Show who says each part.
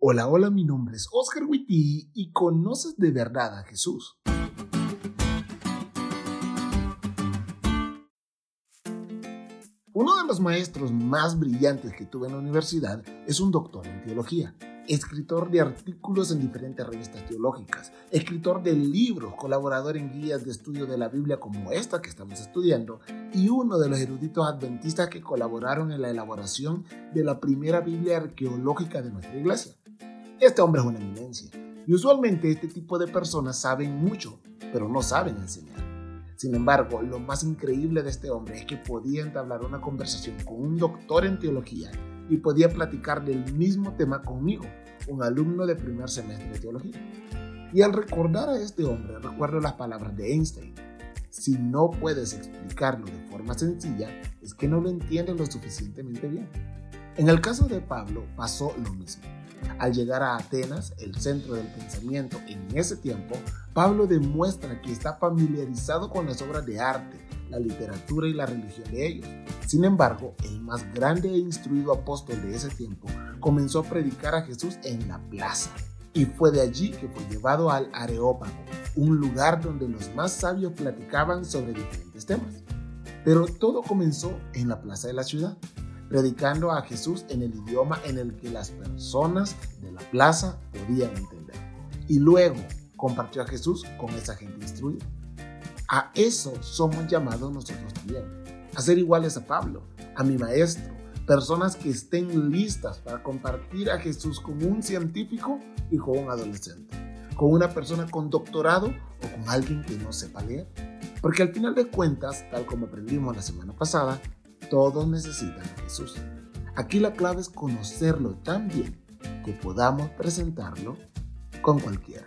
Speaker 1: Hola, hola, mi nombre es Oscar Witty y conoces de verdad a Jesús. Uno de los maestros más brillantes que tuve en la universidad es un doctor en teología, escritor de artículos en diferentes revistas teológicas, escritor de libros, colaborador en guías de estudio de la Biblia como esta que estamos estudiando y uno de los eruditos adventistas que colaboraron en la elaboración de la primera Biblia arqueológica de nuestra iglesia. Este hombre es una eminencia. Y usualmente este tipo de personas saben mucho, pero no saben enseñar. Sin embargo, lo más increíble de este hombre es que podía entablar una conversación con un doctor en teología y podía platicar del mismo tema conmigo, un alumno de primer semestre de teología. Y al recordar a este hombre, recuerdo las palabras de Einstein. Si no puedes explicarlo de forma sencilla, es que no lo entiendes lo suficientemente bien. En el caso de Pablo pasó lo mismo. Al llegar a Atenas, el centro del pensamiento en ese tiempo, Pablo demuestra que está familiarizado con las obras de arte, la literatura y la religión de ellos. Sin embargo, el más grande e instruido apóstol de ese tiempo comenzó a predicar a Jesús en la plaza. Y fue de allí que fue llevado al Areópago, un lugar donde los más sabios platicaban sobre diferentes temas. Pero todo comenzó en la plaza de la ciudad predicando a Jesús en el idioma en el que las personas de la plaza podían entender. Y luego compartió a Jesús con esa gente instruida. A eso somos llamados nosotros también, a ser iguales a Pablo, a mi maestro, personas que estén listas para compartir a Jesús con un científico y con un adolescente, con una persona con doctorado o con alguien que no sepa leer. Porque al final de cuentas, tal como aprendimos la semana pasada, todos necesitan a Jesús. Aquí la clave es conocerlo tan bien que podamos presentarlo con cualquiera.